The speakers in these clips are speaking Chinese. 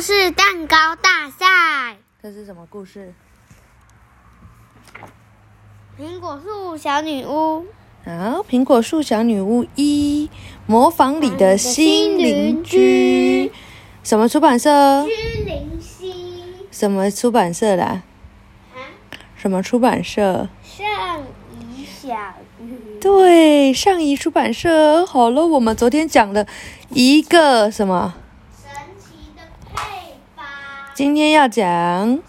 故事蛋糕大赛。这是什么故事？苹果树小女巫。好，苹果树小女巫一，模仿里的新邻居。什么出版社？居灵溪。什么出版社的？啊？什么出版社？上宜小鱼。对，上宜出版社。好了，我们昨天讲了一个什么？今天要讲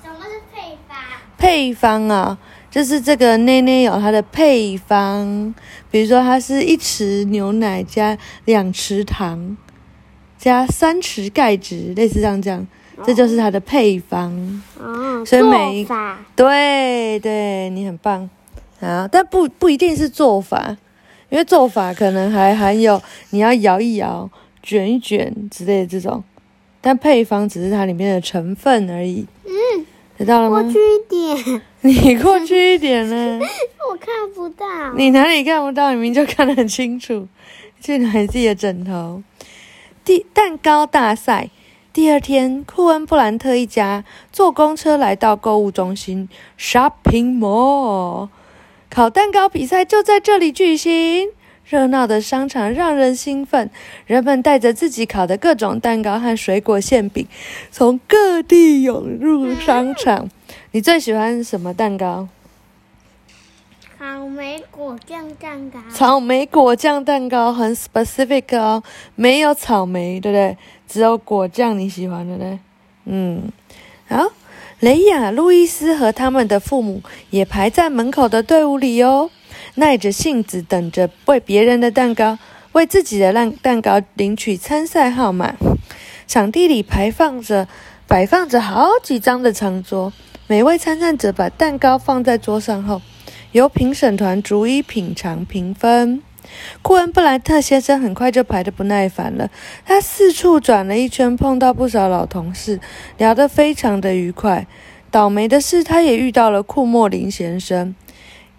什么是配方？配方啊，就是这个内内有它的配方，比如说它是一匙牛奶加两匙糖，加三匙钙质，类似这样讲，这就是它的配方。哦，所以每一。对对，你很棒啊！但不不一定是做法，因为做法可能还含有你要摇一摇、卷一卷之类的这种，但配方只是它里面的成分而已。嗯，知道了吗过去？一点，你过去一点呢？我看不到。你哪里看不到？你明明就看得很清楚。去拿你自己的枕头。第蛋糕大赛第二天，库恩布兰特一家坐公车来到购物中心 （shopping mall）。烤蛋糕比赛就在这里举行。热闹的商场让人兴奋，人们带着自己烤的各种蛋糕和水果馅饼，从各地涌入商场。你最喜欢什么蛋糕？草莓果酱蛋糕。草莓果酱蛋糕很 specific 哦，没有草莓，对不对？只有果酱你喜欢，对不对？嗯，好，雷亚、路易斯和他们的父母也排在门口的队伍里哦，耐着性子等着为别人的蛋糕，为自己的蛋蛋糕领取参赛号码。场地里排放着摆放着好几张的长桌，每位参赛者把蛋糕放在桌上后。由评审团逐一品尝评分。库恩布莱特先生很快就排得不耐烦了，他四处转了一圈，碰到不少老同事，聊得非常的愉快。倒霉的是，他也遇到了库莫林先生。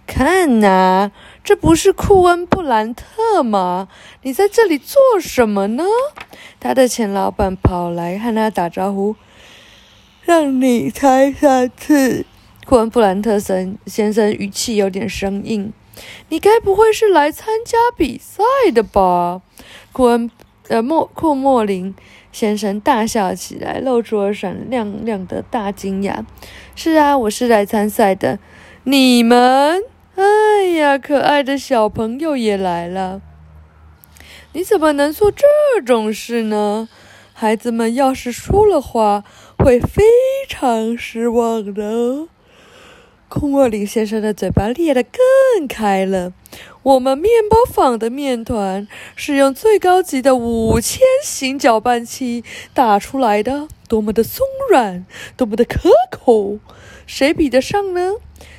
看呐，这不是库恩布兰特吗？你在这里做什么呢？他的前老板跑来和他打招呼，让你猜三次。库恩布兰特森先生语气有点生硬：“你该不会是来参加比赛的吧？”库恩呃莫库莫林先生大笑起来，露出了闪亮亮的大金牙：“是啊，我是来参赛的。你们，哎呀，可爱的小朋友也来了。你怎么能做这种事呢？孩子们要是输了话，会非常失望的。”库莫林先生的嘴巴裂得更开了。我们面包坊的面团是用最高级的五千型搅拌器打出来的，多么的松软，多么的可口，谁比得上呢？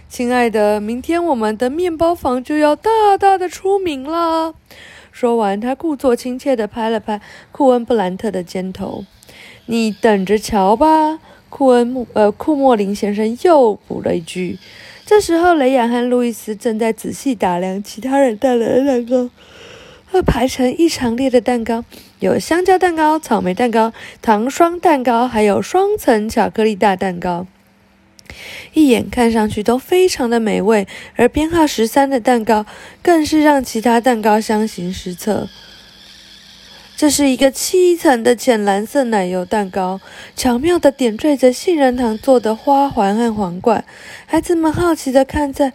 亲爱的，明天我们的面包房就要大大的出名了。说完，他故作亲切地拍了拍库恩布兰特的肩头：“你等着瞧吧。”库恩穆呃库莫林先生又补了一句。这时候，雷亚和路易斯正在仔细打量其他人带来的蛋糕。那排成一长列的蛋糕，有香蕉蛋糕、草莓蛋糕、糖霜蛋糕，还有双层巧克力大蛋糕。一眼看上去都非常的美味，而编号十三的蛋糕更是让其他蛋糕相形失色。这是一个七层的浅蓝色奶油蛋糕，巧妙地点缀着杏仁糖做的花环和皇冠。孩子们好奇地看在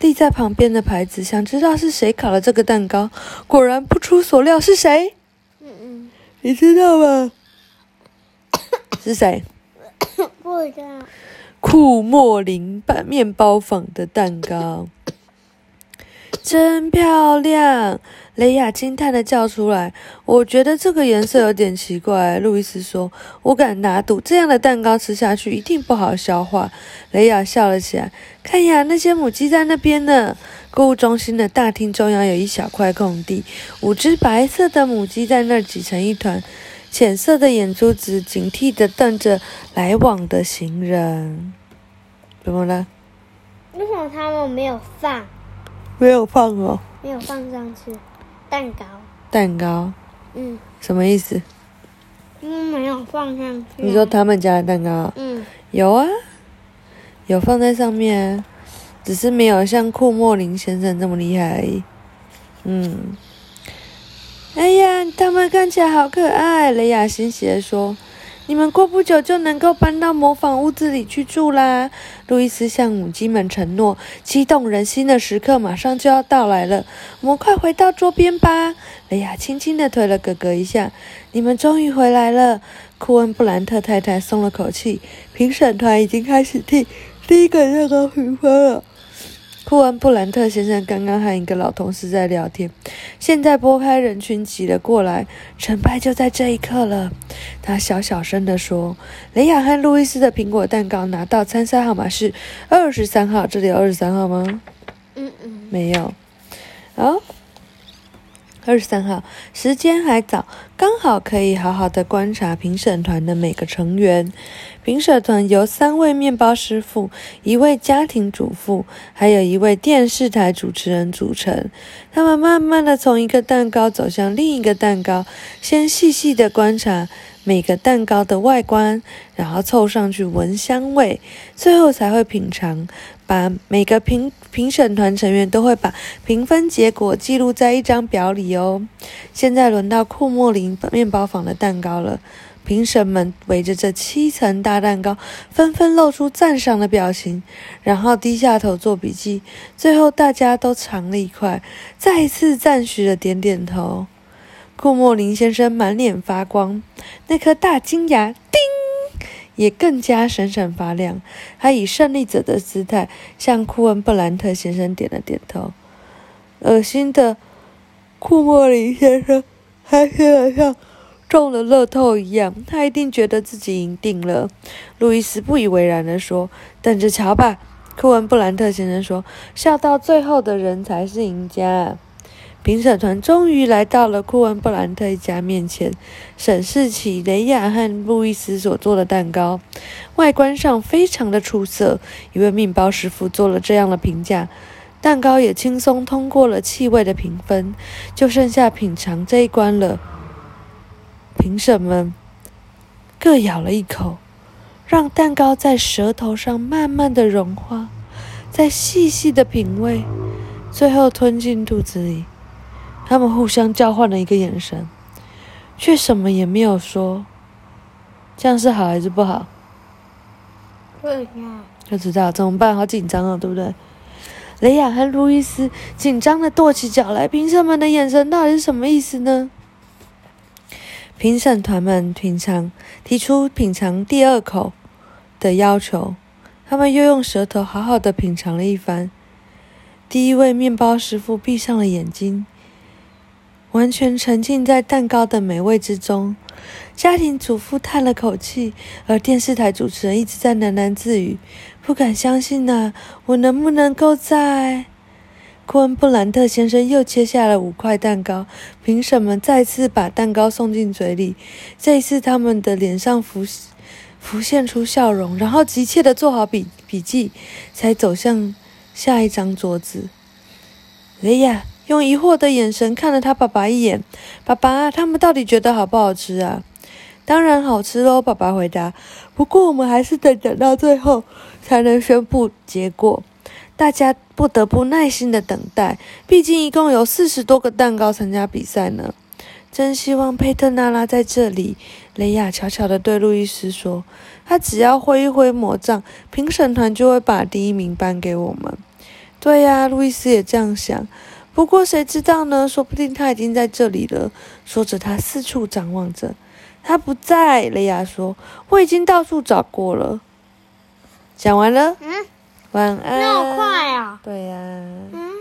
立在旁边的牌子，想知道是谁烤了这个蛋糕。果然不出所料，是谁？嗯嗯，你知道吗？是谁？不知道。库莫林拌面包坊的蛋糕，真漂亮！雷亚惊叹的叫出来。我觉得这个颜色有点奇怪。路易斯说：“我敢打赌，这样的蛋糕吃下去一定不好消化。”雷亚笑了起来。看呀，那些母鸡在那边呢。购物中心的大厅中央有一小块空地，五只白色的母鸡在那儿挤成一团，浅色的眼珠子警惕地瞪着来往的行人。怎么了？为什么他们没有放？没有放哦。没有放上去蛋糕。蛋糕，嗯，什么意思？嗯，没有放上去。你说他们家的蛋糕？嗯，有啊，有放在上面啊，只是没有像库莫林先生这么厉害而已。嗯，哎呀，他看起来好可爱，雷亚欣喜地说。你们过不久就能够搬到模仿屋子里去住啦！路易斯向母鸡们承诺，激动人心的时刻马上就要到来了。我们快回到桌边吧！雷亚轻轻地推了哥哥一下。你们终于回来了！库恩布兰特太太松了口气。评审团已经开始替第一个蛋糕评分了。库恩布兰特先生刚刚和一个老同事在聊天，现在拨开人群挤了过来，成败就在这一刻了。他小小声地说：“雷亚和路易斯的苹果蛋糕拿到参赛号码是二十三号，这里有二十三号吗？嗯嗯，没有。哦，二十三号，时间还早，刚好可以好好的观察评审团的每个成员。评审团由三位面包师傅、一位家庭主妇，还有一位电视台主持人组成。他们慢慢的从一个蛋糕走向另一个蛋糕，先细细的观察每个蛋糕的外观，然后凑上去闻香味，最后才会品尝。把每个评评审团成员都会把评分结果记录在一张表里哦。现在轮到库莫林面包坊的蛋糕了，评审们围着这七层大蛋糕，纷纷露出赞赏的表情，然后低下头做笔记。最后大家都尝了一块，再一次赞许的点点头。库莫林先生满脸发光，那颗大金牙，叮！也更加闪闪发亮。他以胜利者的姿态向库恩布兰特先生点了点头。恶心的库莫林先生还是像中了乐透一样，他一定觉得自己赢定了。路易斯不以为然地说：“等着瞧吧。”库恩布兰特先生说：“笑到最后的人才是赢家。”评审团终于来到了库恩布兰特一家面前，审视起雷亚和路易斯所做的蛋糕，外观上非常的出色。一位面包师傅做了这样的评价，蛋糕也轻松通过了气味的评分，就剩下品尝这一关了。评审们各咬了一口，让蛋糕在舌头上慢慢的融化，再细细的品味，最后吞进肚子里。他们互相交换了一个眼神，却什么也没有说。这样是好还是不好？不知道怎么办？好紧张哦，对不对？雷亚和路易斯紧张的跺起脚来。评审们的眼神到底是什么意思呢？评审团们品尝提出品尝第二口的要求，他们又用舌头好好的品尝了一番。第一位面包师傅闭上了眼睛。完全沉浸在蛋糕的美味之中，家庭主妇叹了口气，而电视台主持人一直在喃喃自语：“不敢相信啊，我能不能够在？”库恩布兰特先生又切下了五块蛋糕，凭什么再次把蛋糕送进嘴里，这一次他们的脸上浮浮现出笑容，然后急切地做好笔笔记，才走向下一张桌子。雷亚。用疑惑的眼神看了他爸爸一眼，爸爸，他们到底觉得好不好吃啊？当然好吃喽，爸爸回答。不过我们还是得等到最后才能宣布结果，大家不得不耐心的等待。毕竟一共有四十多个蛋糕参加比赛呢。真希望佩特娜拉在这里。雷亚悄悄地对路易斯说：“他只要挥一挥魔杖，评审团就会把第一名颁给我们。”对呀，路易斯也这样想。不过谁知道呢？说不定他已经在这里了。说着，他四处张望着。他不在，雷亚说：“我已经到处找过了。”讲完了。嗯。晚安。那么快啊？对呀。嗯。